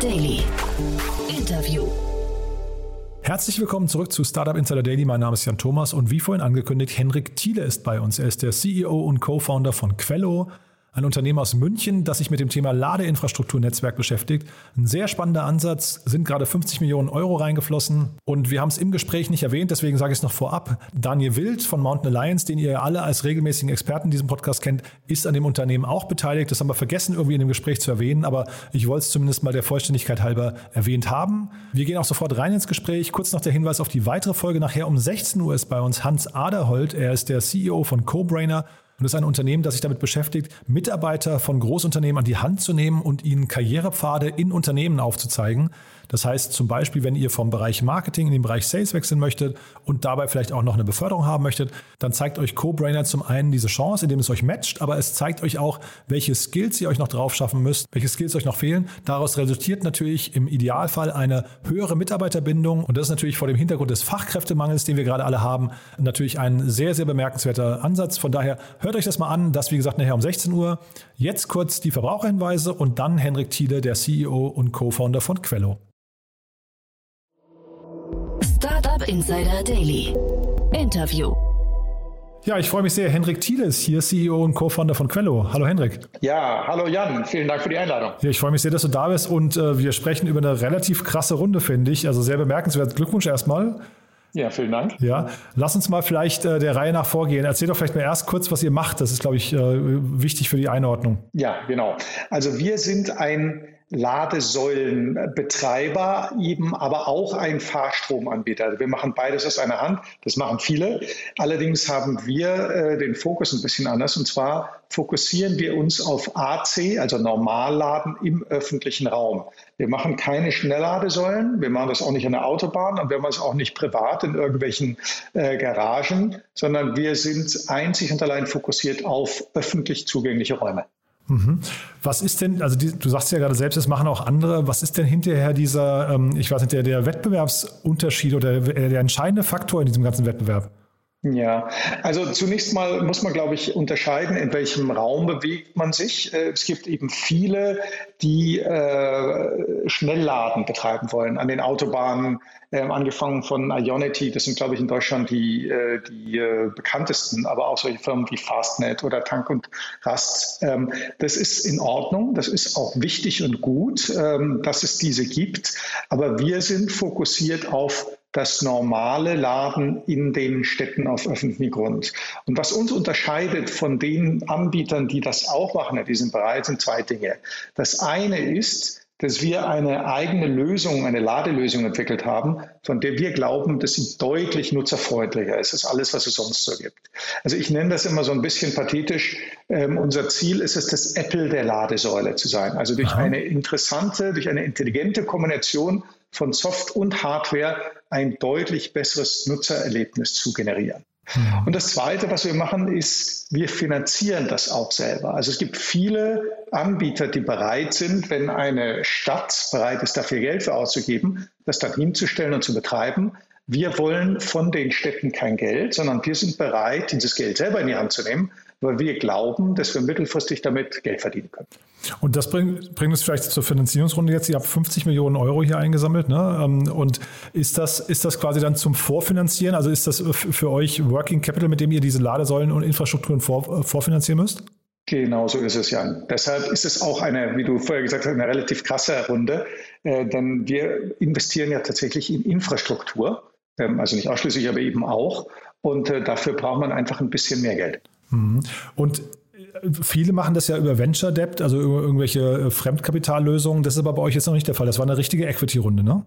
Daily. Interview. Herzlich willkommen zurück zu Startup Insider Daily. Mein Name ist Jan Thomas und wie vorhin angekündigt, Henrik Thiele ist bei uns. Er ist der CEO und Co-Founder von Quello, ein Unternehmen aus München, das sich mit dem Thema Ladeinfrastrukturnetzwerk beschäftigt. Ein sehr spannender Ansatz, sind gerade 50 Millionen Euro reingeflossen und wir haben es im Gespräch nicht erwähnt, deswegen sage ich es noch vorab. Daniel Wild von Mountain Alliance, den ihr alle als regelmäßigen Experten in diesem Podcast kennt, ist an dem Unternehmen auch beteiligt. Das haben wir vergessen irgendwie in dem Gespräch zu erwähnen, aber ich wollte es zumindest mal der Vollständigkeit halber erwähnt haben. Wir gehen auch sofort rein ins Gespräch. Kurz noch der Hinweis auf die weitere Folge. Nachher um 16 Uhr ist bei uns Hans Aderholt. Er ist der CEO von CoBrainer und das ist ein Unternehmen, das sich damit beschäftigt, Mitarbeiter von Großunternehmen an die Hand zu nehmen und ihnen Karrierepfade in Unternehmen aufzuzeigen. Das heißt zum Beispiel, wenn ihr vom Bereich Marketing in den Bereich Sales wechseln möchtet und dabei vielleicht auch noch eine Beförderung haben möchtet, dann zeigt euch CoBrainer zum einen diese Chance, indem es euch matcht, aber es zeigt euch auch, welche Skills ihr euch noch drauf schaffen müsst, welche Skills euch noch fehlen. Daraus resultiert natürlich im Idealfall eine höhere Mitarbeiterbindung und das ist natürlich vor dem Hintergrund des Fachkräftemangels, den wir gerade alle haben, natürlich ein sehr, sehr bemerkenswerter Ansatz. Von daher hört euch das mal an. Das, wie gesagt, nachher um 16 Uhr. Jetzt kurz die Verbraucherhinweise und dann Henrik Thiele, der CEO und Co-Founder von Quello. Insider Daily. Interview. Ja, ich freue mich sehr. Henrik Thiele ist hier, CEO und Co-Founder von Quello. Hallo Henrik. Ja, hallo Jan. Vielen Dank für die Einladung. Ja, ich freue mich sehr, dass du da bist und äh, wir sprechen über eine relativ krasse Runde, finde ich. Also sehr bemerkenswert. Glückwunsch erstmal. Ja, vielen Dank. Ja, lass uns mal vielleicht äh, der Reihe nach vorgehen. Erzähl doch vielleicht mal erst kurz, was ihr macht. Das ist, glaube ich, äh, wichtig für die Einordnung. Ja, genau. Also wir sind ein Ladesäulenbetreiber eben, aber auch ein Fahrstromanbieter. Also wir machen beides aus einer Hand. Das machen viele. Allerdings haben wir äh, den Fokus ein bisschen anders. Und zwar fokussieren wir uns auf AC, also Normalladen im öffentlichen Raum. Wir machen keine Schnellladesäulen. Wir machen das auch nicht an der Autobahn und wir machen es auch nicht privat in irgendwelchen äh, Garagen, sondern wir sind einzig und allein fokussiert auf öffentlich zugängliche Räume. Mhm. Was ist denn, also die, du sagst ja gerade selbst, das machen auch andere, was ist denn hinterher dieser, ähm, ich weiß nicht, der, der Wettbewerbsunterschied oder der, der entscheidende Faktor in diesem ganzen Wettbewerb? Ja, also zunächst mal muss man, glaube ich, unterscheiden, in welchem Raum bewegt man sich. Äh, es gibt eben viele, die äh, Schnellladen betreiben wollen an den Autobahnen, äh, angefangen von Ionity, das sind, glaube ich, in Deutschland die, äh, die äh, bekanntesten, aber auch solche Firmen wie Fastnet oder Tank und Rast. Ähm, das ist in Ordnung, das ist auch wichtig und gut, ähm, dass es diese gibt, aber wir sind fokussiert auf das normale Laden in den Städten auf öffentlichem Grund. Und was uns unterscheidet von den Anbietern, die das auch machen in diesem Bereich, sind zwei Dinge. Das eine ist, dass wir eine eigene Lösung, eine Ladelösung entwickelt haben, von der wir glauben, dass sie deutlich nutzerfreundlicher ist als alles, was es sonst so gibt. Also ich nenne das immer so ein bisschen pathetisch. Ähm, unser Ziel ist es, das Apple der Ladesäule zu sein. Also durch Aha. eine interessante, durch eine intelligente Kombination von Soft und Hardware ein deutlich besseres Nutzererlebnis zu generieren. Und das Zweite, was wir machen, ist, wir finanzieren das auch selber. Also es gibt viele Anbieter, die bereit sind, wenn eine Stadt bereit ist, dafür Geld für auszugeben, das dann hinzustellen und zu betreiben. Wir wollen von den Städten kein Geld, sondern wir sind bereit, dieses Geld selber in die Hand zu nehmen, weil wir glauben, dass wir mittelfristig damit Geld verdienen können. Und das bringt, bringt uns vielleicht zur Finanzierungsrunde jetzt. Ihr habt 50 Millionen Euro hier eingesammelt. Ne? Ähm, und ist das, ist das quasi dann zum Vorfinanzieren? Also ist das für euch Working Capital, mit dem ihr diese Ladesäulen und Infrastrukturen vor, vorfinanzieren müsst? Genau so ist es, Jan. Deshalb ist es auch eine, wie du vorher gesagt hast, eine relativ krasse Runde, äh, denn wir investieren ja tatsächlich in Infrastruktur, ähm, also nicht ausschließlich, aber eben auch. Und äh, dafür braucht man einfach ein bisschen mehr Geld. Mhm. Und äh, viele machen das ja über Venture Debt, also über irgendwelche äh, Fremdkapitallösungen. Das ist aber bei euch jetzt noch nicht der Fall. Das war eine richtige Equity-Runde, ne?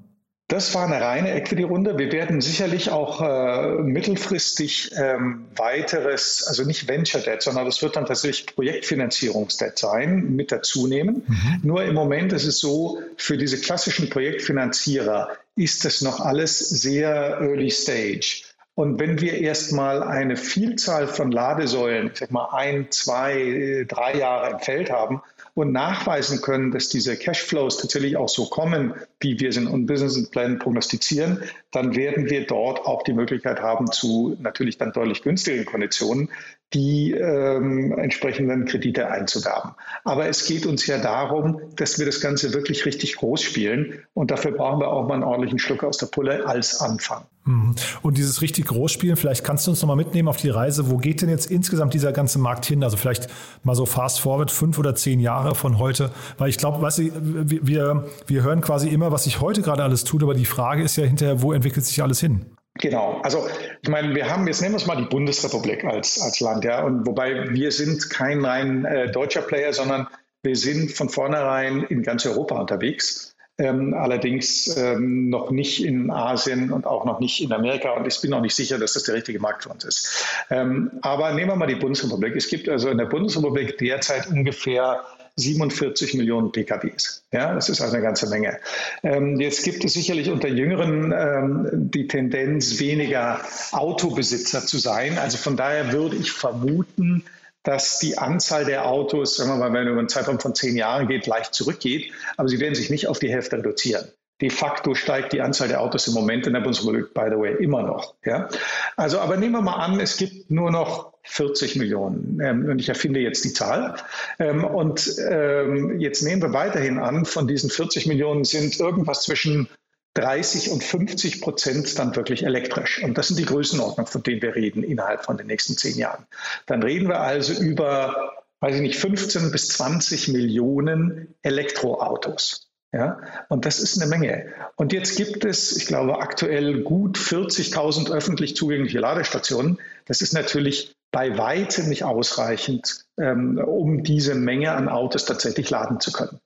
Das war eine reine Equity-Runde. Wir werden sicherlich auch äh, mittelfristig ähm, weiteres, also nicht Venture Debt, sondern das wird dann tatsächlich Projektfinanzierungsdebt sein, mit dazu nehmen. Mhm. Nur im Moment ist es so, für diese klassischen Projektfinanzierer ist das noch alles sehr early stage. Und wenn wir erstmal eine Vielzahl von Ladesäulen, ich sag mal ein, zwei, drei Jahre im Feld haben und nachweisen können, dass diese Cashflows tatsächlich auch so kommen, wie wir es in unseren Businessplänen prognostizieren, dann werden wir dort auch die Möglichkeit haben, zu natürlich dann deutlich günstigeren Konditionen die ähm, entsprechenden Kredite einzugaben. Aber es geht uns ja darum, dass wir das Ganze wirklich richtig groß spielen und dafür brauchen wir auch mal einen ordentlichen Schluck aus der Pulle als Anfang. Mhm. Und dieses richtig Großspielen, vielleicht kannst du uns noch mal mitnehmen auf die Reise. Wo geht denn jetzt insgesamt dieser ganze Markt hin? Also vielleicht mal so fast forward fünf oder zehn Jahre von heute. Weil ich glaube, weißt du, wir, wir hören quasi immer, was sich heute gerade alles tut, aber die Frage ist ja hinterher, wo entwickelt sich alles hin? Genau, also ich meine, wir haben, jetzt nehmen wir es mal die Bundesrepublik als, als Land, ja, und wobei wir sind kein rein äh, deutscher Player, sondern wir sind von vornherein in ganz Europa unterwegs ähm, allerdings ähm, noch nicht in Asien und auch noch nicht in Amerika. Und ich bin auch nicht sicher, dass das der richtige Markt für uns ist. Ähm, aber nehmen wir mal die Bundesrepublik. Es gibt also in der Bundesrepublik derzeit ungefähr 47 Millionen PKWs. Ja, das ist also eine ganze Menge. Ähm, jetzt gibt es sicherlich unter Jüngeren ähm, die Tendenz, weniger Autobesitzer zu sein. Also von daher würde ich vermuten, dass die Anzahl der Autos, sagen wir mal, wenn über einen Zeitraum von zehn Jahren geht, leicht zurückgeht, aber sie werden sich nicht auf die Hälfte reduzieren. De facto steigt die Anzahl der Autos im Moment in der Bundesrepublik, by the way, immer noch. Ja? Also, aber nehmen wir mal an, es gibt nur noch 40 Millionen. Ähm, und ich erfinde jetzt die Zahl. Ähm, und ähm, jetzt nehmen wir weiterhin an, von diesen 40 Millionen sind irgendwas zwischen 30 und 50 Prozent dann wirklich elektrisch. Und das sind die Größenordnungen, von denen wir reden innerhalb von den nächsten zehn Jahren. Dann reden wir also über, weiß ich nicht, 15 bis 20 Millionen Elektroautos. Ja, und das ist eine Menge. Und jetzt gibt es, ich glaube, aktuell gut 40.000 öffentlich zugängliche Ladestationen. Das ist natürlich bei weitem nicht ausreichend, ähm, um diese Menge an Autos tatsächlich laden zu können.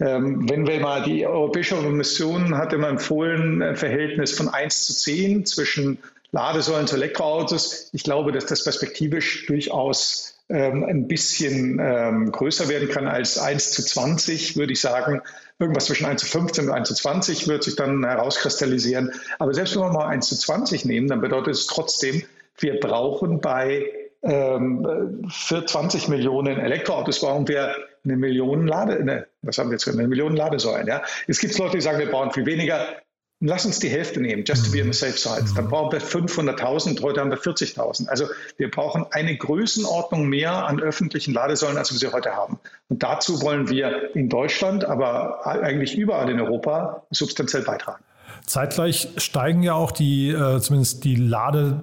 Ähm, wenn wir mal die Europäische Kommission hat immer empfohlen, ein Verhältnis von 1 zu 10 zwischen Ladesäulen zu Elektroautos. Ich glaube, dass das perspektivisch durchaus ähm, ein bisschen ähm, größer werden kann als 1 zu 20, würde ich sagen. Irgendwas zwischen 1 zu 15 und 1 zu 20 wird sich dann herauskristallisieren. Aber selbst wenn wir mal 1 zu 20 nehmen, dann bedeutet es trotzdem, wir brauchen bei ähm, für 20 Millionen Elektroautos brauchen wir eine Million Lade, ne, was haben wir jetzt, eine Million Ladesäulen. Ja? Es gibt Leute, die sagen, wir brauchen viel weniger. Lass uns die Hälfte nehmen, just to be on the safe side. Dann brauchen wir 500.000, heute haben wir 40.000. Also wir brauchen eine Größenordnung mehr an öffentlichen Ladesäulen, als wir sie heute haben. Und dazu wollen wir in Deutschland, aber eigentlich überall in Europa substanziell beitragen. Zeitgleich steigen ja auch die, äh, zumindest die Lade-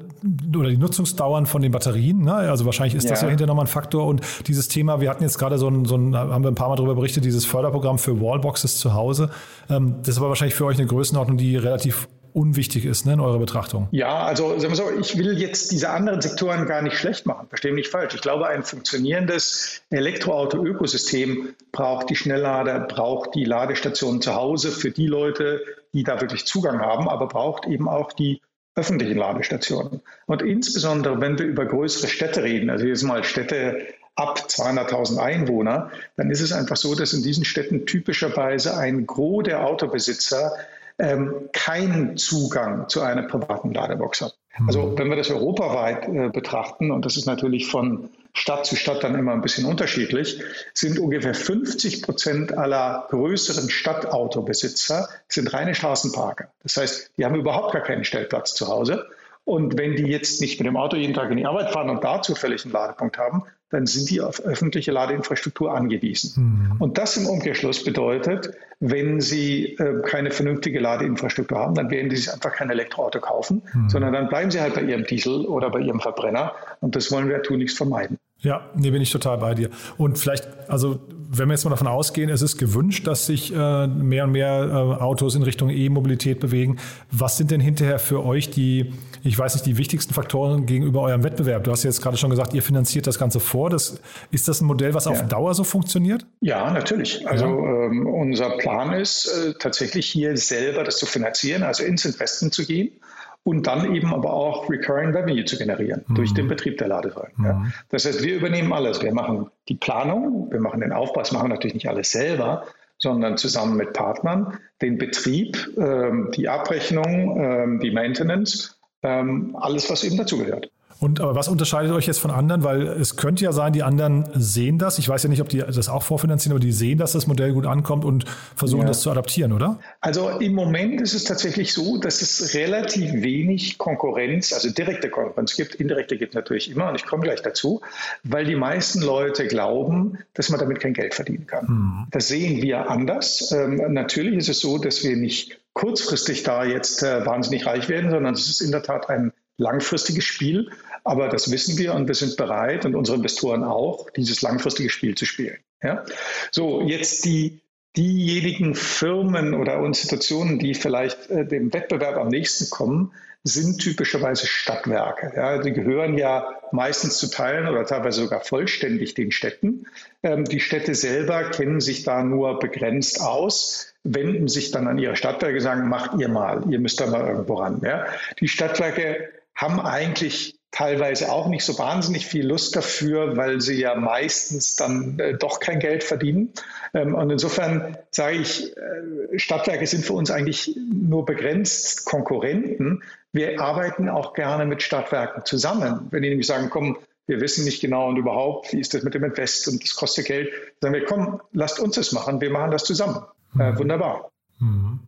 oder die Nutzungsdauern von den Batterien. Ne? Also wahrscheinlich ist ja. das ja hinterher nochmal ein Faktor. Und dieses Thema, wir hatten jetzt gerade so ein, so ein, haben wir ein paar Mal darüber berichtet, dieses Förderprogramm für Wallboxes zu Hause. Ähm, das ist aber wahrscheinlich für euch eine Größenordnung, die relativ unwichtig ist ne, in eurer Betrachtung. Ja, also sagen wir so, ich will jetzt diese anderen Sektoren gar nicht schlecht machen. Verstehe mich nicht falsch. Ich glaube, ein funktionierendes Elektroauto-Ökosystem braucht die Schnelllader, braucht die Ladestationen zu Hause für die Leute, die da wirklich Zugang haben, aber braucht eben auch die öffentlichen Ladestationen. Und insbesondere, wenn wir über größere Städte reden, also jetzt mal Städte ab 200.000 Einwohner, dann ist es einfach so, dass in diesen Städten typischerweise ein Gros der Autobesitzer ähm, keinen Zugang zu einer privaten Ladebox hat. Also mhm. wenn wir das europaweit äh, betrachten, und das ist natürlich von Stadt zu Stadt dann immer ein bisschen unterschiedlich, sind ungefähr 50 Prozent aller größeren Stadtautobesitzer sind reine Straßenparker. Das heißt, die haben überhaupt gar keinen Stellplatz zu Hause. Und wenn die jetzt nicht mit dem Auto jeden Tag in die Arbeit fahren und da zufällig einen Ladepunkt haben, dann sind die auf öffentliche Ladeinfrastruktur angewiesen. Mhm. Und das im Umkehrschluss bedeutet, wenn sie äh, keine vernünftige Ladeinfrastruktur haben, dann werden die sich einfach kein Elektroauto kaufen, mhm. sondern dann bleiben sie halt bei ihrem Diesel oder bei ihrem Verbrenner. Und das wollen wir tunlichst vermeiden. Ja, nee, bin ich total bei dir. Und vielleicht, also wenn wir jetzt mal davon ausgehen, es ist gewünscht, dass sich äh, mehr und mehr äh, Autos in Richtung E-Mobilität bewegen. Was sind denn hinterher für euch die, ich weiß nicht, die wichtigsten Faktoren gegenüber eurem Wettbewerb? Du hast jetzt gerade schon gesagt, ihr finanziert das Ganze vor. Das, ist das ein Modell, was ja. auf Dauer so funktioniert? Ja, natürlich. Also ja. Ähm, unser Plan ist äh, tatsächlich hier selber das zu finanzieren, also ins Investment zu gehen und dann eben aber auch Recurring Revenue zu generieren mhm. durch den Betrieb der Ladesäulen. Mhm. Ja. Das heißt, wir übernehmen alles. Wir machen die Planung, wir machen den Aufbau, das machen wir natürlich nicht alles selber, sondern zusammen mit Partnern den Betrieb, ähm, die Abrechnung, ähm, die Maintenance, ähm, alles, was eben dazugehört. Und aber was unterscheidet euch jetzt von anderen? Weil es könnte ja sein, die anderen sehen das. Ich weiß ja nicht, ob die das auch vorfinanzieren, aber die sehen, dass das Modell gut ankommt und versuchen ja. das zu adaptieren, oder? Also im Moment ist es tatsächlich so, dass es relativ wenig Konkurrenz, also direkte Konkurrenz gibt. Indirekte gibt es natürlich immer und ich komme gleich dazu, weil die meisten Leute glauben, dass man damit kein Geld verdienen kann. Hm. Das sehen wir anders. Ähm, natürlich ist es so, dass wir nicht kurzfristig da jetzt äh, wahnsinnig reich werden, sondern es ist in der Tat ein langfristiges Spiel. Aber das wissen wir und wir sind bereit und unsere Investoren auch, dieses langfristige Spiel zu spielen. Ja? So, jetzt die, diejenigen Firmen oder Institutionen, die vielleicht äh, dem Wettbewerb am nächsten kommen, sind typischerweise Stadtwerke. Ja, die gehören ja meistens zu Teilen oder teilweise sogar vollständig den Städten. Ähm, die Städte selber kennen sich da nur begrenzt aus, wenden sich dann an ihre Stadtwerke, sagen, macht ihr mal, ihr müsst da mal irgendwo ran. Ja. Die Stadtwerke haben eigentlich teilweise auch nicht so wahnsinnig viel Lust dafür, weil sie ja meistens dann äh, doch kein Geld verdienen. Ähm, und insofern sage ich, äh, Stadtwerke sind für uns eigentlich nur begrenzt Konkurrenten. Wir arbeiten auch gerne mit Stadtwerken zusammen. Wenn die nämlich sagen, komm, wir wissen nicht genau und überhaupt, wie ist das mit dem Invest und das kostet Geld, sagen wir, komm, lasst uns das machen, wir machen das zusammen. Äh, mhm. wunderbar. Mhm.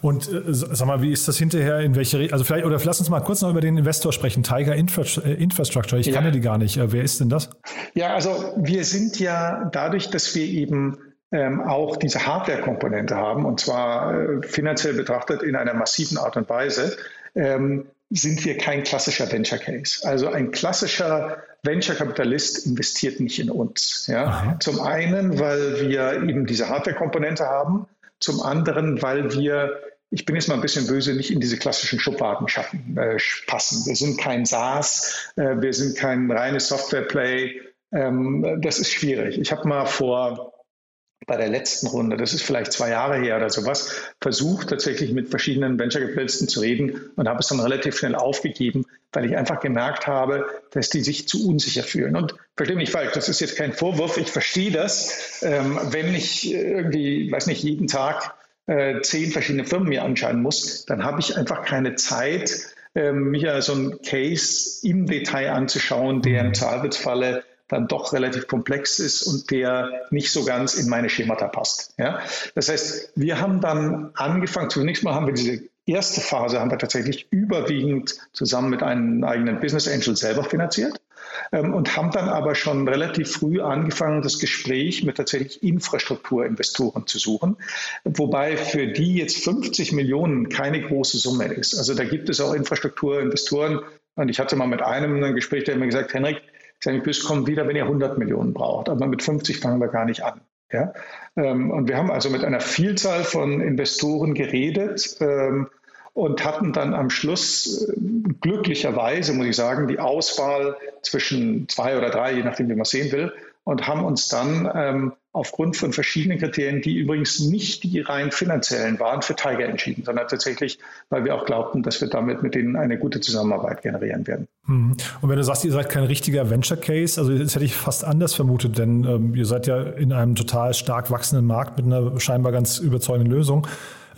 Und äh, sag mal, wie ist das hinterher, in welche, also vielleicht, oder lass uns mal kurz noch über den Investor sprechen, Tiger äh, Infrastructure. Ich ja. kannte die gar nicht. Äh, wer ist denn das? Ja, also wir sind ja dadurch, dass wir eben ähm, auch diese Hardware-Komponente haben, und zwar äh, finanziell betrachtet in einer massiven Art und Weise, ähm, sind wir kein klassischer Venture Case. Also ein klassischer Venture-Kapitalist investiert nicht in uns. Ja? Zum einen, weil wir eben diese Hardware-Komponente haben zum anderen, weil wir, ich bin jetzt mal ein bisschen böse, nicht in diese klassischen Schubladen schaffen, äh, passen. Wir sind kein SaaS, äh, wir sind kein reines Software-Play. Ähm, das ist schwierig. Ich habe mal vor bei der letzten Runde, das ist vielleicht zwei Jahre her oder sowas, versucht tatsächlich mit verschiedenen Venture-Capitalisten zu reden und habe es dann relativ schnell aufgegeben, weil ich einfach gemerkt habe, dass die sich zu unsicher fühlen. Und verstehe mich falsch, das ist jetzt kein Vorwurf, ich verstehe das. Ähm, wenn ich irgendwie, weiß nicht, jeden Tag äh, zehn verschiedene Firmen mir anschauen muss, dann habe ich einfach keine Zeit, äh, mir so einen Case im Detail anzuschauen, der im Zweifelsfalle dann doch relativ komplex ist und der nicht so ganz in meine Schemata passt. Ja? Das heißt, wir haben dann angefangen, zunächst mal haben wir diese erste Phase haben wir tatsächlich überwiegend zusammen mit einem eigenen Business Angel selber finanziert ähm, und haben dann aber schon relativ früh angefangen, das Gespräch mit tatsächlich Infrastrukturinvestoren zu suchen, wobei für die jetzt 50 Millionen keine große Summe ist. Also da gibt es auch Infrastrukturinvestoren und ich hatte mal mit einem ein Gespräch, der mir gesagt, Henrik, Xenic Plus kommt wieder, wenn ihr 100 Millionen braucht. Aber mit 50 fangen wir gar nicht an. Ja? Ähm, und wir haben also mit einer Vielzahl von Investoren geredet ähm, und hatten dann am Schluss äh, glücklicherweise, muss ich sagen, die Auswahl zwischen zwei oder drei, je nachdem, wie man sehen will, und haben uns dann ähm, aufgrund von verschiedenen Kriterien, die übrigens nicht die rein finanziellen waren, für Tiger entschieden, sondern tatsächlich, weil wir auch glaubten, dass wir damit mit denen eine gute Zusammenarbeit generieren werden. Mhm. Und wenn du sagst, ihr seid kein richtiger Venture Case, also das hätte ich fast anders vermutet, denn ähm, ihr seid ja in einem total stark wachsenden Markt mit einer scheinbar ganz überzeugenden Lösung.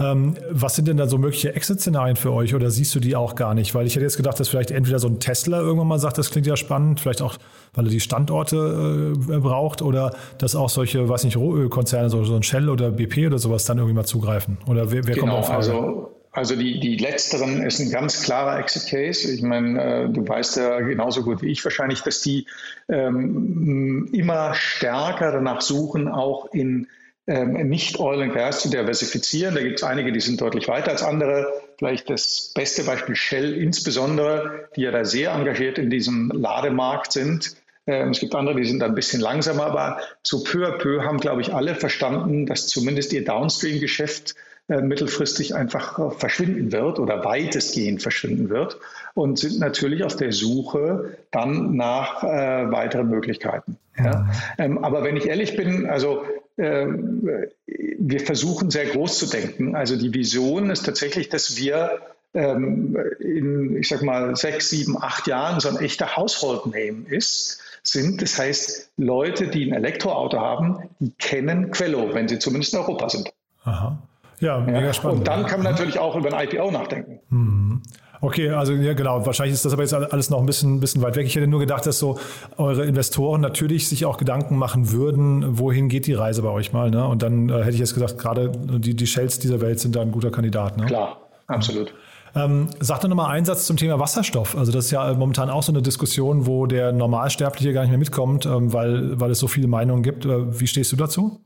Ähm, was sind denn da so mögliche Exit-Szenarien für euch oder siehst du die auch gar nicht? Weil ich hätte jetzt gedacht, dass vielleicht entweder so ein Tesla irgendwann mal sagt, das klingt ja spannend, vielleicht auch, weil er die Standorte äh, braucht oder dass auch solche, weiß nicht, Rohölkonzerne, so, so ein Shell oder BP oder sowas dann irgendwie mal zugreifen. Oder wer, wer genau, kommt auf also also die, die letzteren ist ein ganz klarer Exit-Case. Ich meine, äh, du weißt ja genauso gut wie ich wahrscheinlich, dass die ähm, immer stärker danach suchen, auch in nicht Oil and Gas zu diversifizieren. Da gibt es einige, die sind deutlich weiter als andere. Vielleicht das beste Beispiel Shell insbesondere, die ja da sehr engagiert in diesem Lademarkt sind. Ähm, es gibt andere, die sind ein bisschen langsamer, aber so peu à peu haben, glaube ich, alle verstanden, dass zumindest ihr Downstream-Geschäft äh, mittelfristig einfach äh, verschwinden wird oder weitestgehend verschwinden wird und sind natürlich auf der Suche dann nach äh, weiteren Möglichkeiten. Ja. Ähm, aber wenn ich ehrlich bin, also ähm, wir versuchen sehr groß zu denken. Also die Vision ist tatsächlich, dass wir ähm, in, ich sag mal, sechs, sieben, acht Jahren so ein echter Household Name ist, sind. Das heißt, Leute, die ein Elektroauto haben, die kennen Quello, wenn sie zumindest in Europa sind. Aha. Ja, mega ja. spannend. Und dann kann man natürlich auch über ein IPO nachdenken. Mhm. Okay, also ja genau, wahrscheinlich ist das aber jetzt alles noch ein bisschen, bisschen weit weg. Ich hätte nur gedacht, dass so eure Investoren natürlich sich auch Gedanken machen würden, wohin geht die Reise bei euch mal. Ne? Und dann äh, hätte ich jetzt gesagt, gerade die, die Shells dieser Welt sind da ein guter Kandidat. Ne? Klar, absolut. Ähm, sag doch nochmal einen Satz zum Thema Wasserstoff. Also das ist ja momentan auch so eine Diskussion, wo der Normalsterbliche gar nicht mehr mitkommt, ähm, weil, weil es so viele Meinungen gibt. Äh, wie stehst du dazu?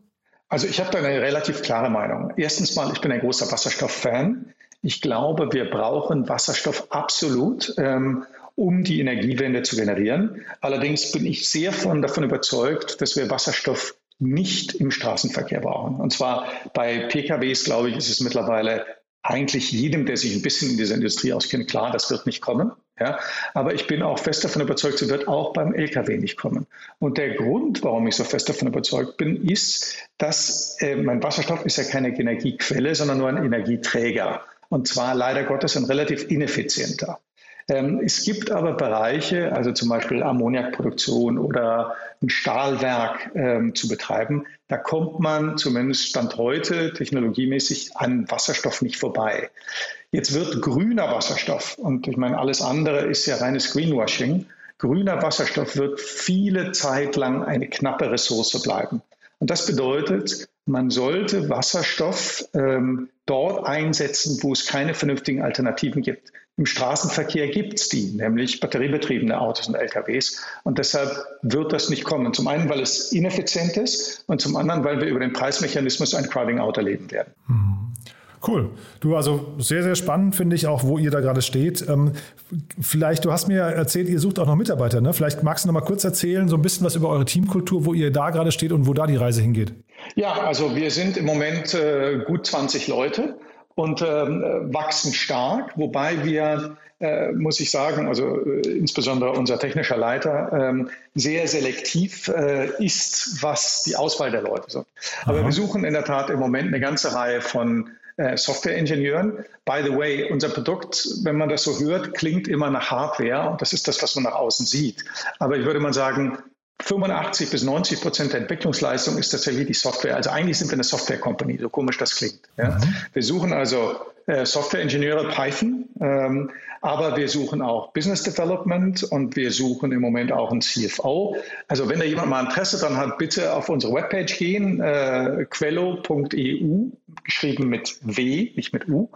Also ich habe da eine relativ klare Meinung. Erstens mal, ich bin ein großer Wasserstoff-Fan. Ich glaube, wir brauchen Wasserstoff absolut, ähm, um die Energiewende zu generieren. Allerdings bin ich sehr von, davon überzeugt, dass wir Wasserstoff nicht im Straßenverkehr brauchen. Und zwar bei PKWs, glaube ich, ist es mittlerweile eigentlich jedem, der sich ein bisschen in dieser Industrie auskennt, klar, das wird nicht kommen. Ja, aber ich bin auch fest davon überzeugt, sie wird auch beim Lkw nicht kommen. Und der Grund, warum ich so fest davon überzeugt bin, ist, dass äh, mein Wasserstoff ist ja keine Energiequelle, sondern nur ein Energieträger und zwar leider Gottes ein relativ ineffizienter. Ähm, es gibt aber Bereiche, also zum Beispiel Ammoniakproduktion oder ein Stahlwerk ähm, zu betreiben, da kommt man zumindest Stand heute technologiemäßig an Wasserstoff nicht vorbei. Jetzt wird grüner Wasserstoff, und ich meine, alles andere ist ja reines Greenwashing, grüner Wasserstoff wird viele Zeit lang eine knappe Ressource bleiben. Und das bedeutet, man sollte Wasserstoff ähm, dort einsetzen, wo es keine vernünftigen Alternativen gibt. Im Straßenverkehr gibt es die, nämlich batteriebetriebene Autos und LKWs. Und deshalb wird das nicht kommen. Zum einen, weil es ineffizient ist und zum anderen, weil wir über den Preismechanismus ein Crowding Out erleben werden. Mhm. Cool. Du, also sehr, sehr spannend finde ich auch, wo ihr da gerade steht. Ähm, vielleicht, du hast mir erzählt, ihr sucht auch noch Mitarbeiter. Ne? Vielleicht magst du noch mal kurz erzählen, so ein bisschen was über eure Teamkultur, wo ihr da gerade steht und wo da die Reise hingeht. Ja, also wir sind im Moment äh, gut 20 Leute und ähm, wachsen stark, wobei wir, äh, muss ich sagen, also äh, insbesondere unser technischer Leiter ähm, sehr selektiv äh, ist, was die Auswahl der Leute sind. Aber Aha. wir suchen in der Tat im Moment eine ganze Reihe von äh, Softwareingenieuren. By the way, unser Produkt, wenn man das so hört, klingt immer nach Hardware und das ist das, was man nach außen sieht. Aber ich würde mal sagen, 85 bis 90 Prozent der Entwicklungsleistung ist tatsächlich die Software. Also eigentlich sind wir eine Software-Company, so komisch das klingt. Ja. Mhm. Wir suchen also Software-Ingenieure Python, ähm, aber wir suchen auch Business Development und wir suchen im Moment auch einen CFO. Also wenn da jemand mal Interesse dran hat, bitte auf unsere Webpage gehen, äh, quello.eu, geschrieben mit W, nicht mit U.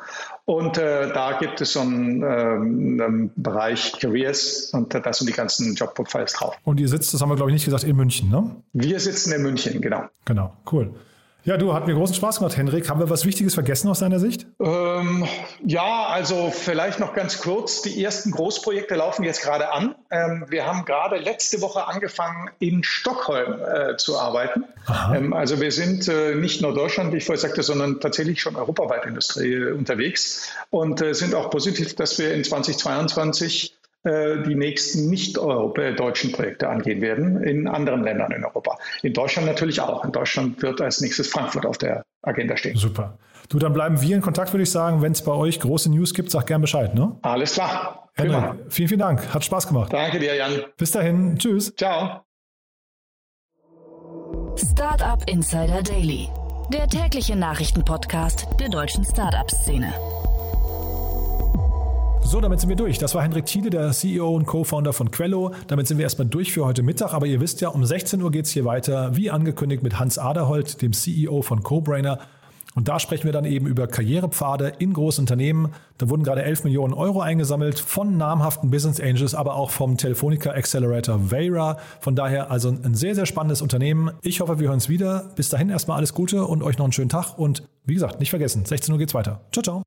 Und äh, da gibt es so einen, ähm, einen, Bereich Careers und da sind die ganzen Jobprofiles drauf. Und ihr sitzt, das haben wir glaube ich nicht gesagt, in München, ne? Wir sitzen in München, genau. Genau, cool. Ja, du, hat mir großen Spaß gemacht, Henrik. Haben wir was Wichtiges vergessen aus deiner Sicht? Ähm, ja, also vielleicht noch ganz kurz. Die ersten Großprojekte laufen jetzt gerade an. Ähm, wir haben gerade letzte Woche angefangen, in Stockholm äh, zu arbeiten. Ähm, also wir sind äh, nicht nur Deutschland, wie ich vorher sagte, sondern tatsächlich schon europaweit Industrie äh, unterwegs und äh, sind auch positiv, dass wir in 2022 äh, die nächsten nicht deutschen Projekte angehen werden in anderen Ländern in Europa. In Deutschland natürlich auch. In Deutschland wird als nächstes Frankfurt auf der Agenda stehen. Super. Du, dann bleiben wir in Kontakt, würde ich sagen. Wenn es bei euch große News gibt, sag gern Bescheid. Ne? Alles klar. Henrik, vielen, vielen Dank. Hat Spaß gemacht. Danke dir, Jan. Bis dahin. Tschüss. Ciao. Startup Insider Daily, der tägliche Nachrichtenpodcast der deutschen Startup-Szene. So, damit sind wir durch. Das war Henrik Thiele, der CEO und Co-Founder von Quello. Damit sind wir erstmal durch für heute Mittag. Aber ihr wisst ja, um 16 Uhr geht es hier weiter, wie angekündigt, mit Hans Aderholt, dem CEO von CoBrainer. Und da sprechen wir dann eben über Karrierepfade in großen Unternehmen. Da wurden gerade 11 Millionen Euro eingesammelt von namhaften Business Angels, aber auch vom Telefonica Accelerator Vera. Von daher also ein sehr, sehr spannendes Unternehmen. Ich hoffe, wir hören uns wieder. Bis dahin erstmal alles Gute und euch noch einen schönen Tag. Und wie gesagt, nicht vergessen, 16 Uhr geht's weiter. Ciao, ciao.